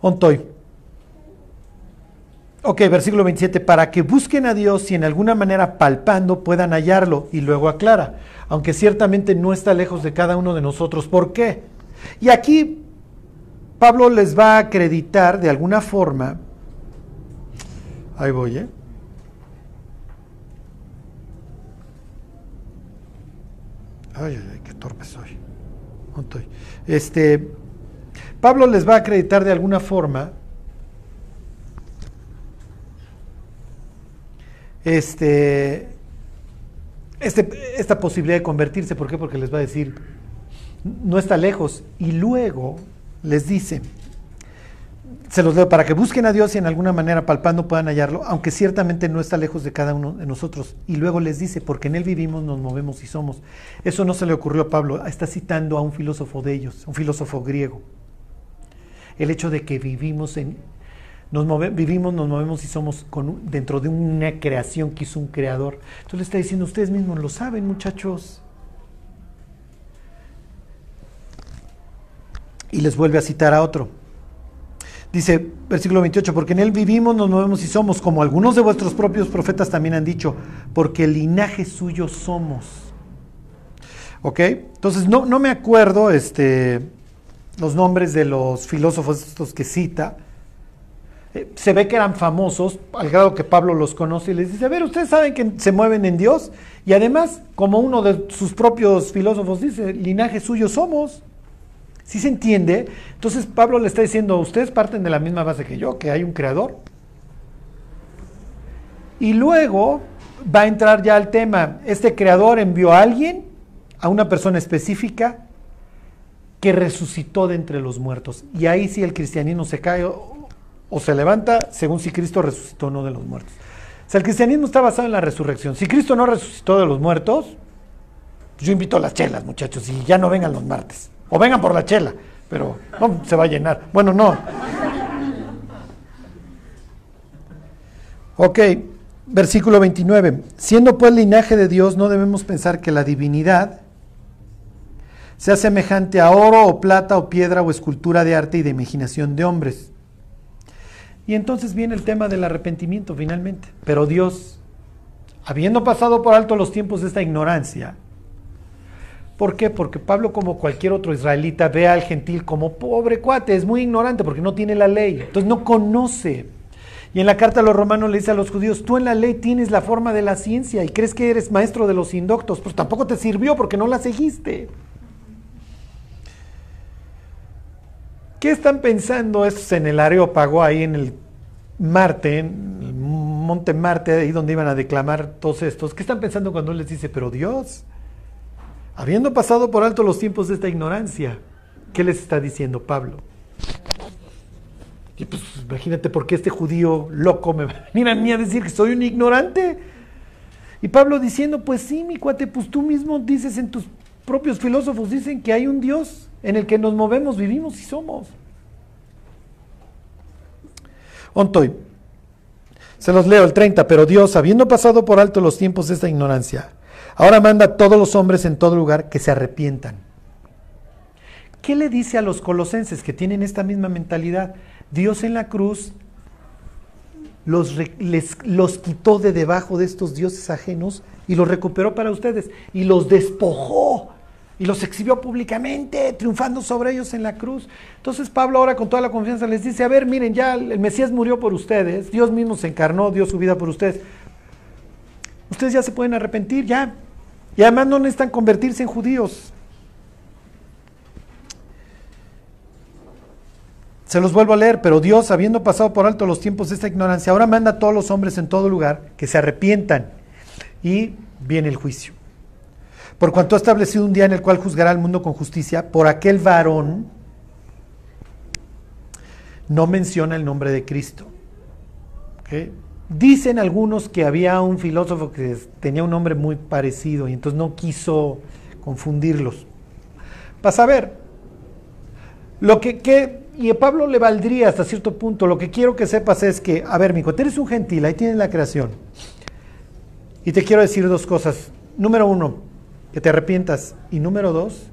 Ontoy. Ok, versículo 27, para que busquen a Dios y en alguna manera palpando puedan hallarlo. Y luego aclara, aunque ciertamente no está lejos de cada uno de nosotros. ¿Por qué? Y aquí Pablo les va a acreditar de alguna forma, ahí voy, ¿eh? Ay, ay, qué torpe soy. Este, Pablo les va a acreditar de alguna forma este, este, esta posibilidad de convertirse. ¿Por qué? Porque les va a decir, no está lejos. Y luego les dice, se los leo, para que busquen a Dios y en alguna manera palpando puedan hallarlo, aunque ciertamente no está lejos de cada uno de nosotros. Y luego les dice, porque en Él vivimos, nos movemos y somos. Eso no se le ocurrió a Pablo, está citando a un filósofo de ellos, un filósofo griego. El hecho de que vivimos en... Nos move, vivimos, nos movemos y somos con, dentro de una creación que hizo un creador. Entonces le está diciendo, ustedes mismos lo saben, muchachos. Y les vuelve a citar a otro. Dice, versículo 28, porque en él vivimos, nos movemos y somos, como algunos de vuestros propios profetas también han dicho, porque el linaje suyo somos. ¿Ok? Entonces, no, no me acuerdo este, los nombres de los filósofos estos que cita. Eh, se ve que eran famosos, al grado que Pablo los conoce y les dice, a ver, ustedes saben que se mueven en Dios, y además, como uno de sus propios filósofos dice, linaje suyo somos. ¿Sí se entiende? Entonces Pablo le está diciendo, ustedes parten de la misma base que yo, que hay un creador. Y luego va a entrar ya al tema, este creador envió a alguien, a una persona específica, que resucitó de entre los muertos. Y ahí sí el cristianismo se cae o, o se levanta según si Cristo resucitó o no de los muertos. O sea, el cristianismo está basado en la resurrección. Si Cristo no resucitó de los muertos, yo invito a las chelas, muchachos, y ya no vengan los martes. O vengan por la chela, pero no se va a llenar. Bueno, no. Ok, versículo 29. Siendo pues linaje de Dios, no debemos pensar que la divinidad sea semejante a oro o plata o piedra o escultura de arte y de imaginación de hombres. Y entonces viene el tema del arrepentimiento finalmente. Pero Dios, habiendo pasado por alto los tiempos de esta ignorancia, ¿por qué? Porque Pablo, como cualquier otro israelita, ve al gentil como pobre cuate, es muy ignorante porque no tiene la ley, entonces no conoce. Y en la carta a los romanos le dice a los judíos, tú en la ley tienes la forma de la ciencia y crees que eres maestro de los indoctos, pues tampoco te sirvió porque no la seguiste. ¿Qué están pensando estos en el Areópago, ahí en el Marte, en el monte Marte, ahí donde iban a declamar todos estos? ¿Qué están pensando cuando él les dice, pero Dios, habiendo pasado por alto los tiempos de esta ignorancia, ¿qué les está diciendo Pablo? Y pues imagínate por qué este judío loco me va a a mí a decir que soy un ignorante. Y Pablo diciendo, pues sí, mi cuate, pues tú mismo dices en tus propios filósofos, dicen que hay un Dios en el que nos movemos, vivimos y somos. Ontoy. Se los leo el 30, pero Dios, habiendo pasado por alto los tiempos de esta ignorancia, ahora manda a todos los hombres en todo lugar que se arrepientan. ¿Qué le dice a los colosenses que tienen esta misma mentalidad? Dios en la cruz los, les, los quitó de debajo de estos dioses ajenos y los recuperó para ustedes y los despojó y los exhibió públicamente, triunfando sobre ellos en la cruz. Entonces Pablo ahora con toda la confianza les dice, a ver, miren, ya el Mesías murió por ustedes, Dios mismo se encarnó, dio su vida por ustedes. Ustedes ya se pueden arrepentir, ya. Y además no necesitan convertirse en judíos. Se los vuelvo a leer, pero Dios, habiendo pasado por alto los tiempos de esta ignorancia, ahora manda a todos los hombres en todo lugar que se arrepientan y viene el juicio. Por cuanto ha establecido un día en el cual juzgará al mundo con justicia, por aquel varón no menciona el nombre de Cristo. Dicen algunos que había un filósofo que tenía un nombre muy parecido y entonces no quiso confundirlos. Para saber, lo que, que, y a Pablo le valdría hasta cierto punto, lo que quiero que sepas es que, a ver, mijo, eres un gentil, ahí tienes la creación. Y te quiero decir dos cosas. Número uno, que te arrepientas. Y número dos,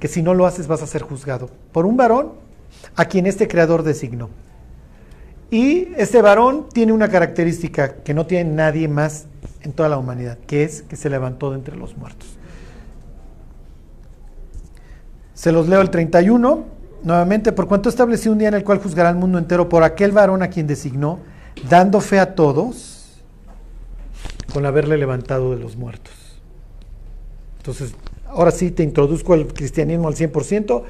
que si no lo haces vas a ser juzgado por un varón a quien este creador designó. Y este varón tiene una característica que no tiene nadie más en toda la humanidad, que es que se levantó de entre los muertos. Se los leo el 31, nuevamente, por cuanto estableció un día en el cual juzgará al mundo entero por aquel varón a quien designó, dando fe a todos con haberle levantado de los muertos. Entonces, ahora sí te introduzco al cristianismo al 100%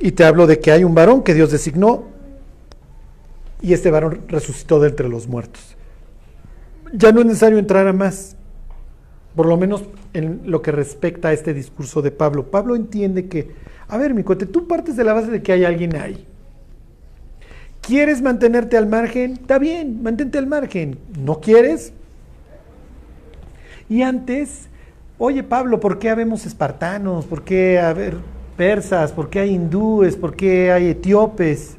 y te hablo de que hay un varón que Dios designó y este varón resucitó de entre los muertos. Ya no es necesario entrar a más, por lo menos en lo que respecta a este discurso de Pablo. Pablo entiende que, a ver, mi cuate, tú partes de la base de que hay alguien ahí. ¿Quieres mantenerte al margen? Está bien, mantente al margen. ¿No quieres? Y antes Oye Pablo, ¿por qué habemos espartanos? ¿Por qué haber persas? ¿Por qué hay hindúes? ¿Por qué hay etíopes?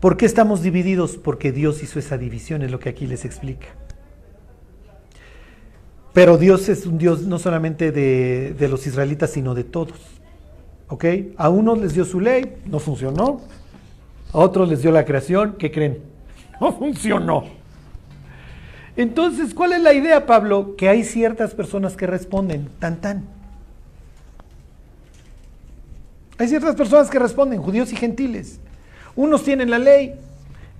¿Por qué estamos divididos? Porque Dios hizo esa división, es lo que aquí les explica. Pero Dios es un Dios no solamente de, de los israelitas, sino de todos. ¿Ok? A unos les dio su ley, no funcionó. A otros les dio la creación, ¿qué creen? No funcionó. Entonces, ¿cuál es la idea, Pablo? Que hay ciertas personas que responden, tan tan. Hay ciertas personas que responden, judíos y gentiles. Unos tienen la ley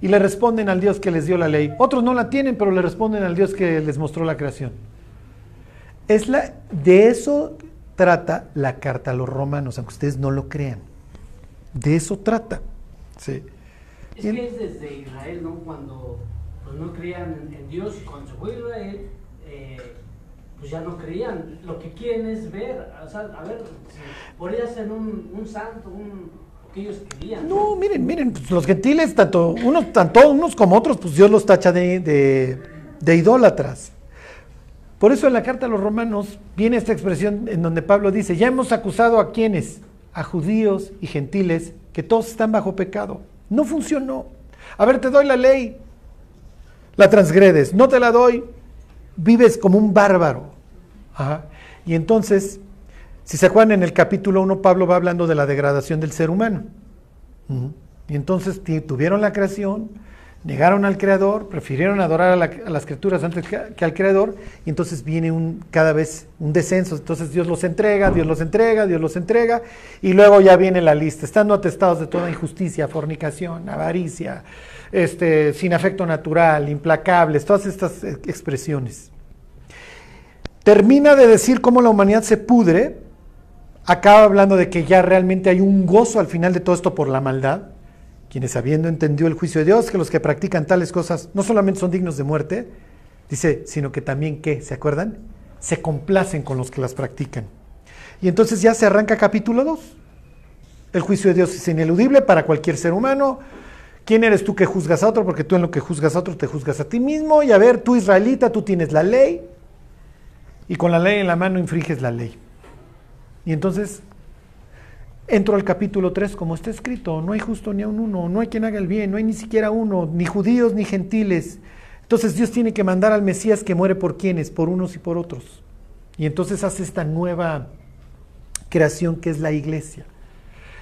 y le responden al Dios que les dio la ley. Otros no la tienen, pero le responden al Dios que les mostró la creación. Es la, de eso trata la carta a los romanos, aunque ustedes no lo crean. De eso trata. Sí. Es que es desde Israel, ¿no? Cuando pues no creían en, Dios y cuando se fue Israel, eh, pues ya no creían. Lo que quieren es ver, o sea, a ver, si podría ser un, un santo, un, que ellos querían. No, miren, miren, pues los gentiles, tanto unos, tanto unos como otros, pues Dios los tacha de, de, de idólatras. Por eso en la carta a los romanos viene esta expresión en donde Pablo dice, ya hemos acusado a quienes, a judíos y gentiles, que todos están bajo pecado. No funcionó. A ver, te doy la ley, la transgredes, no te la doy, vives como un bárbaro. Y entonces, si se acuerdan en el capítulo 1, Pablo va hablando de la degradación del ser humano. Y entonces tuvieron la creación, negaron al Creador, prefirieron adorar a, la- a las criaturas antes que, que al Creador, y entonces viene un, cada vez un descenso. Entonces Dios los entrega, Dios los entrega, Dios los entrega, y luego ya viene la lista, estando atestados de toda injusticia, fornicación, avaricia, este, sin afecto natural, implacables, todas estas eh, expresiones. Termina de decir cómo la humanidad se pudre, acaba hablando de que ya realmente hay un gozo al final de todo esto por la maldad, quienes habiendo entendido el juicio de Dios, que los que practican tales cosas no solamente son dignos de muerte, dice, sino que también que, ¿se acuerdan? Se complacen con los que las practican. Y entonces ya se arranca capítulo 2. El juicio de Dios es ineludible para cualquier ser humano. ¿Quién eres tú que juzgas a otro? Porque tú en lo que juzgas a otro te juzgas a ti mismo. Y a ver, tú israelita, tú tienes la ley. Y con la ley en la mano infringes la ley. Y entonces entro al capítulo 3 como está escrito, no hay justo ni a un uno, no hay quien haga el bien, no hay ni siquiera uno, ni judíos ni gentiles. Entonces Dios tiene que mandar al Mesías que muere por quienes, por unos y por otros. Y entonces hace esta nueva creación que es la iglesia.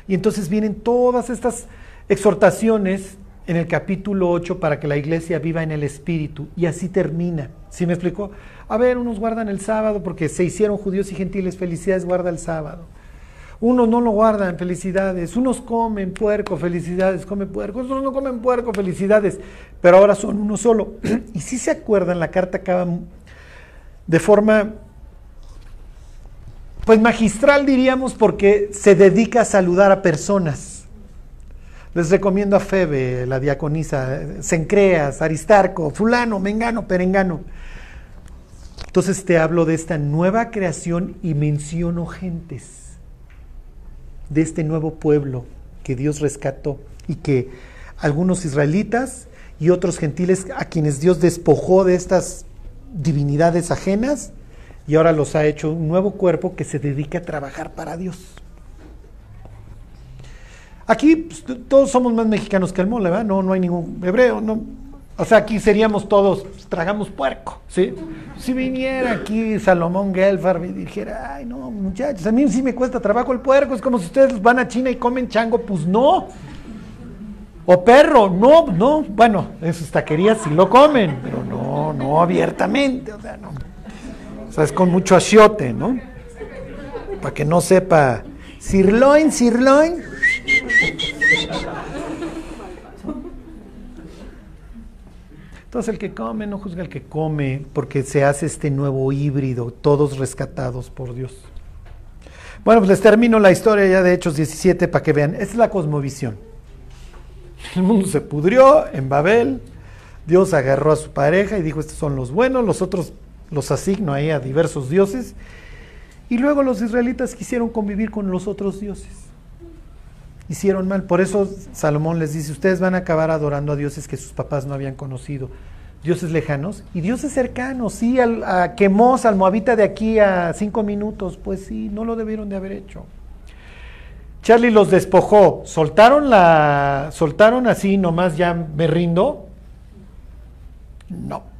Y entonces vienen todas estas exhortaciones en el capítulo 8 para que la iglesia viva en el Espíritu. Y así termina. ¿Sí me explico? A ver, unos guardan el sábado porque se hicieron judíos y gentiles. Felicidades, guarda el sábado. Unos no lo guardan, felicidades. Unos comen puerco, felicidades, comen puerco. Otros no comen puerco, felicidades. Pero ahora son uno solo. Y si se acuerdan, la carta acaba de forma, pues magistral diríamos, porque se dedica a saludar a personas. Les recomiendo a Febe, la diaconisa, Sencreas, Aristarco, fulano, mengano, perengano. Entonces te hablo de esta nueva creación y menciono gentes de este nuevo pueblo que Dios rescató y que algunos israelitas y otros gentiles a quienes Dios despojó de estas divinidades ajenas y ahora los ha hecho un nuevo cuerpo que se dedica a trabajar para Dios. Aquí pues, todos somos más mexicanos que el mole. No, no hay ningún hebreo, no. O sea, aquí seríamos todos, pues, tragamos puerco, ¿sí? Si viniera aquí Salomón Gelfar y dijera, ay, no, muchachos, a mí sí me cuesta trabajo el puerco, es como si ustedes van a China y comen chango, pues no. O perro, no, no, bueno, en sus taquerías sí lo comen, pero no, no abiertamente, o sea, no. O sea, es con mucho achiote, ¿no? Para que no sepa, sirloin, sirloin. Entonces el que come no juzga al que come, porque se hace este nuevo híbrido, todos rescatados por Dios. Bueno, pues les termino la historia ya de Hechos 17 para que vean. Esta es la cosmovisión. El mundo se pudrió en Babel, Dios agarró a su pareja y dijo, estos son los buenos, los otros los asigno ahí a diversos dioses. Y luego los israelitas quisieron convivir con los otros dioses. Hicieron mal. Por eso Salomón les dice, ustedes van a acabar adorando a dioses que sus papás no habían conocido. Dioses lejanos y dioses cercanos. Sí, al, a Quemos, al Moabita de aquí a cinco minutos. Pues sí, no lo debieron de haber hecho. Charlie los despojó. ¿Soltaron la. soltaron así nomás ya me rindo? No.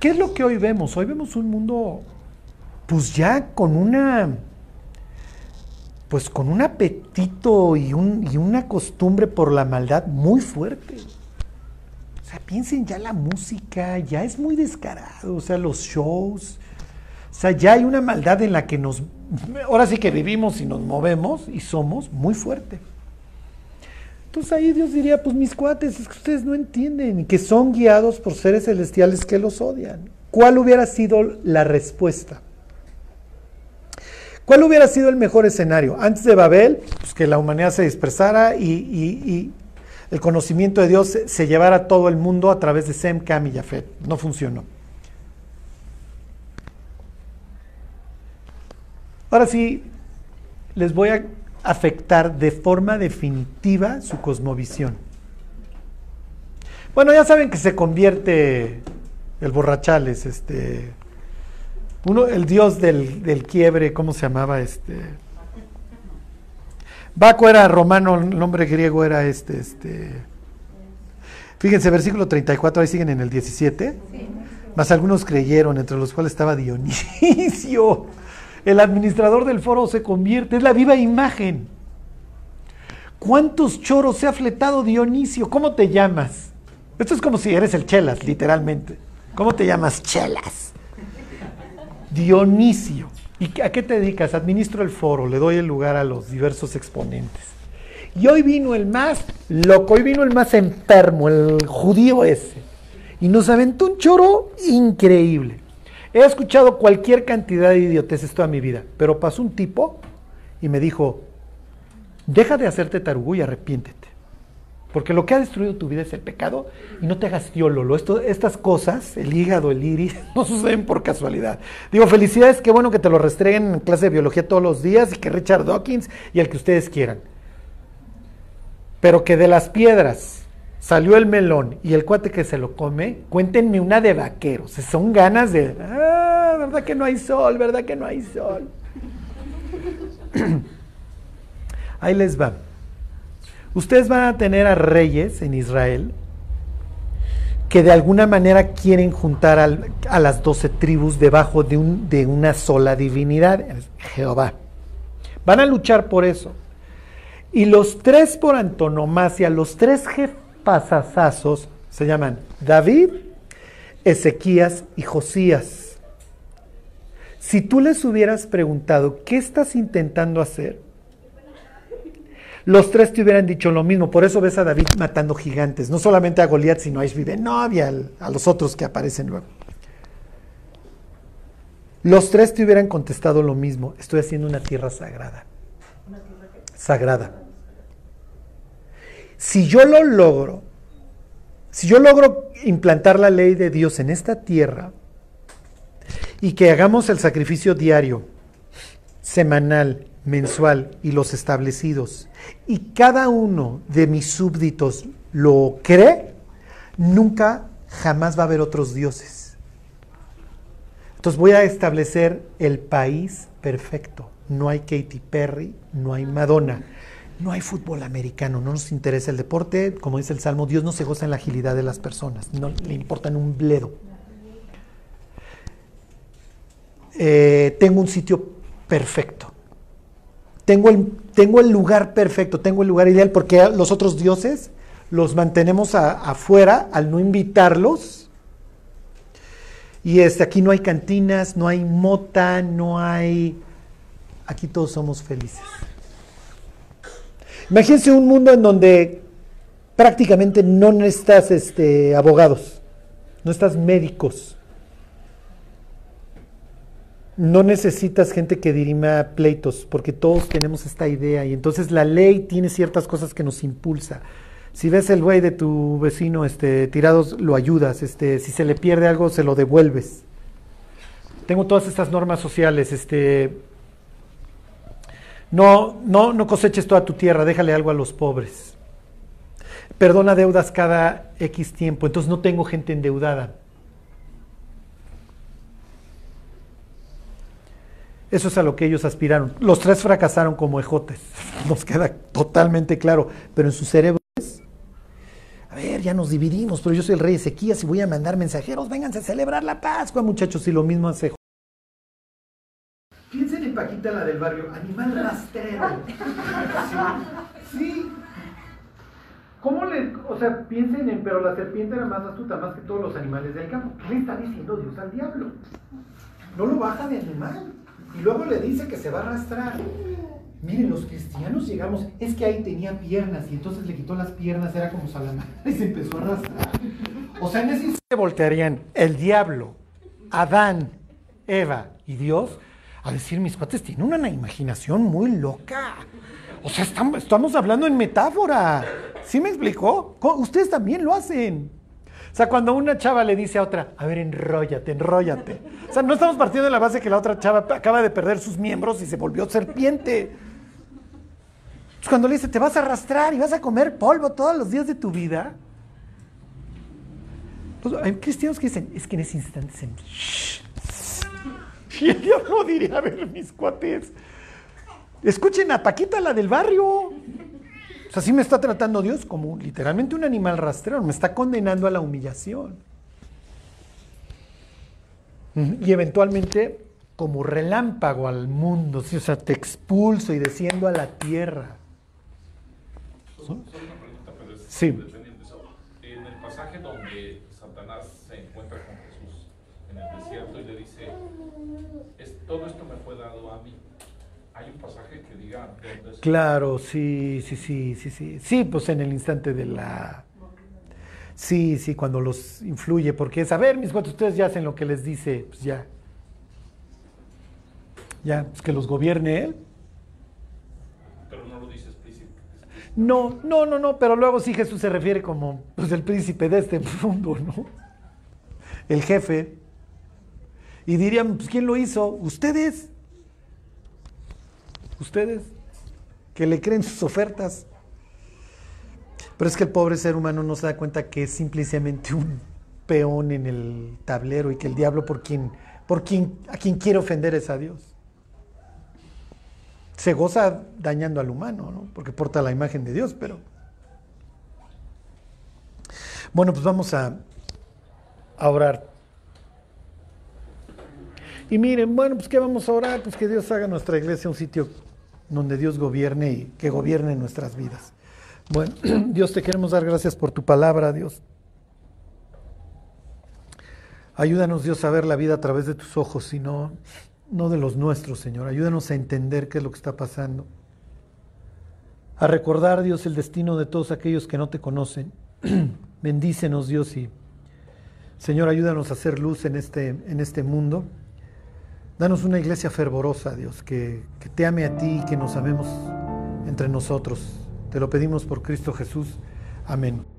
¿Qué es lo que hoy vemos? Hoy vemos un mundo, pues ya con una, pues con un apetito y, un, y una costumbre por la maldad muy fuerte. O sea, piensen ya la música, ya es muy descarado, o sea, los shows. O sea, ya hay una maldad en la que nos, ahora sí que vivimos y nos movemos y somos muy fuerte. Entonces ahí Dios diría, pues mis cuates, es que ustedes no entienden que son guiados por seres celestiales que los odian. ¿Cuál hubiera sido la respuesta? ¿Cuál hubiera sido el mejor escenario? Antes de Babel, pues que la humanidad se dispersara y, el conocimiento de Dios se, se, llevara a todo el mundo a través de Sem, Cam y Jafet. No funcionó. Ahora sí, les voy a afectar de forma definitiva su cosmovisión. Bueno, ya saben que se convierte el borrachales, este, uno, el dios del, del, quiebre, ¿cómo se llamaba? Este, Baco era romano, el nombre griego era este, este. Fíjense, versículo 34, ahí siguen en el 17. Sí. Más algunos creyeron, entre los cuales estaba Dionisio. El administrador del foro se convierte, es la viva imagen. ¿Cuántos choros se ha fletado Dionisio? ¿Cómo te llamas? Esto es como si eres el Chelas, literalmente. ¿Cómo te llamas? Chelas. Dionisio. ¿Y a qué te dedicas? Administro el foro, le doy el lugar a los diversos exponentes. Y hoy vino el más loco, hoy vino el más enfermo, el judío ese. Y nos aventó un choro increíble. He escuchado cualquier cantidad de idioteces toda mi vida, pero pasó un tipo y me dijo, deja de hacerte tarugo y arrepiéntete. Porque lo que ha destruido tu vida es el pecado y no te hagas tiololo. Esto, estas cosas, el hígado, el iris, no suceden por casualidad. Digo, felicidades, qué bueno que te lo restreguen en clase de biología todos los días y que Richard Dawkins y el que ustedes quieran. Pero que de las piedras salió el melón y el cuate que se lo come, cuéntenme una de vaqueros. Son ganas de, ah, ¿verdad que no hay sol? ¿Verdad que no hay sol? Ahí les va. Ustedes van a tener a reyes en Israel que de alguna manera quieren juntar a las doce tribus debajo de, un, de una sola divinidad, Jehová. Van a luchar por eso. Y los tres por antonomasia, los tres jefazazazos, se llaman David, Ezequías y Josías. Si tú les hubieras preguntado, ¿qué estás intentando hacer? Los tres te hubieran dicho lo mismo. Por eso ves a David matando gigantes, no solamente a Goliat, sino a Ishbide, no había a los otros que aparecen luego. Los tres te hubieran contestado lo mismo. Estoy haciendo una tierra sagrada. ¿Una tierra Sagrada. Si yo lo logro, si yo logro implantar la ley de Dios en esta tierra y que hagamos el sacrificio diario, semanal, mensual y los establecidos, y cada uno de mis súbditos lo cree, nunca jamás va a haber otros dioses. Entonces voy a establecer el país perfecto. No hay Katy Perry, no hay Madonna, no hay fútbol americano, no nos interesa el deporte, como dice el Salmo, Dios no se goza en la agilidad de las personas, no le importan un bledo. Eh, tengo un sitio perfecto tengo el, tengo el lugar perfecto, tengo el lugar ideal, porque los otros dioses los mantenemos afuera al no invitarlos. Y este, aquí no hay cantinas, no hay mota, no hay... Aquí todos somos felices. Imagínense un mundo en donde prácticamente no necesitas este, abogados, no estás médicos, no necesitas gente que dirima pleitos, porque todos tenemos esta idea y entonces la ley tiene ciertas cosas que nos impulsa. Si ves el güey de tu vecino este, tirados, lo ayudas. Este, si se le pierde algo, se lo devuelves. Tengo todas estas normas sociales. Este, no, no, no coseches toda tu tierra, déjale algo a los pobres. Perdona deudas cada X tiempo. Entonces no tengo gente endeudada. Eso es a lo que ellos aspiraron. Los tres fracasaron como ejotes, nos queda totalmente claro, pero en sus cerebros, a ver, ya nos dividimos, pero yo soy el rey Ezequías y voy a mandar mensajeros, vénganse a celebrar la Pascua, muchachos, y lo mismo hace. Piensen en Paquita, la del barrio, animal rastrero. Sí. sí. ¿Cómo le, o sea, piensen en, pero la serpiente era más astuta, más que todos los animales del campo. ¿Qué le está diciendo Dios al diablo? No lo baja de animal. Y luego le dice que se va a arrastrar. Miren, los cristianos llegamos, es que ahí tenía piernas y entonces le quitó las piernas, era como Salamán y se empezó a arrastrar. O sea, en ese se voltearían el diablo, Adán, Eva y Dios a decir, mis cuates tienen una imaginación muy loca. O sea, estamos hablando en metáfora. ¿Sí me explicó? Ustedes también lo hacen. O sea, cuando una chava le dice a otra, a ver, enróllate, enróllate. O sea, no estamos partiendo de la base que la otra chava acaba de perder sus miembros y se volvió serpiente. cuando le dice, te vas a arrastrar y vas a comer polvo todos los días de tu vida. Pues, hay cristianos que dicen, es que en ese instante se... Y el diablo diría, a ver, mis cuates, escuchen a Paquita, la del barrio. O sea, sí me está tratando Dios como literalmente un animal rastrero, me está condenando a la humillación. Y eventualmente como relámpago al mundo, o sea, te expulso y desciendo a la tierra. ¿no? Una pregunta, pero es Sí. dependiente. En el pasaje donde Satanás se encuentra con Jesús en el desierto y le dice, "Es- todo esto me fue dado a mí. Hay un pasaje que diga dónde Claro, sí, sí, sí, sí, sí. Sí, pues en el instante de la... Sí, sí, cuando los influye, porque es, a ver, mis cuates, ustedes ya hacen lo que les dice, pues ya. Ya, pues que los gobierne él. pero no lo dice explícit- explícitamente. No, no, no, no, pero luego sí Jesús se refiere como, pues el príncipe de este mundo, ¿no? El jefe. Y dirían, pues ¿quién lo hizo? Ustedes. Ustedes, que le creen sus ofertas. Pero es que el pobre ser humano no se da cuenta que es simplemente un peón en el tablero y que el diablo por quien, por quien, a quien quiere ofender es a Dios. Se goza dañando al humano, ¿no? Porque porta la imagen de Dios, pero... Bueno, pues vamos a, a orar. Y miren, bueno, pues ¿qué vamos a orar? Pues que Dios haga nuestra iglesia un sitio donde Dios gobierne y que gobierne nuestras vidas. Bueno, Dios te queremos dar gracias por tu palabra, Dios. Ayúdanos, Dios, a ver la vida a través de tus ojos y no, no de los nuestros, Señor. Ayúdanos a entender qué es lo que está pasando. A recordar, Dios, el destino de todos aquellos que no te conocen. Bendícenos, Dios, y Señor, ayúdanos a hacer luz en este, en este mundo. Danos una iglesia fervorosa, Dios, que, te ame a ti y que nos amemos entre nosotros. Te lo pedimos por Cristo Jesús. Amén.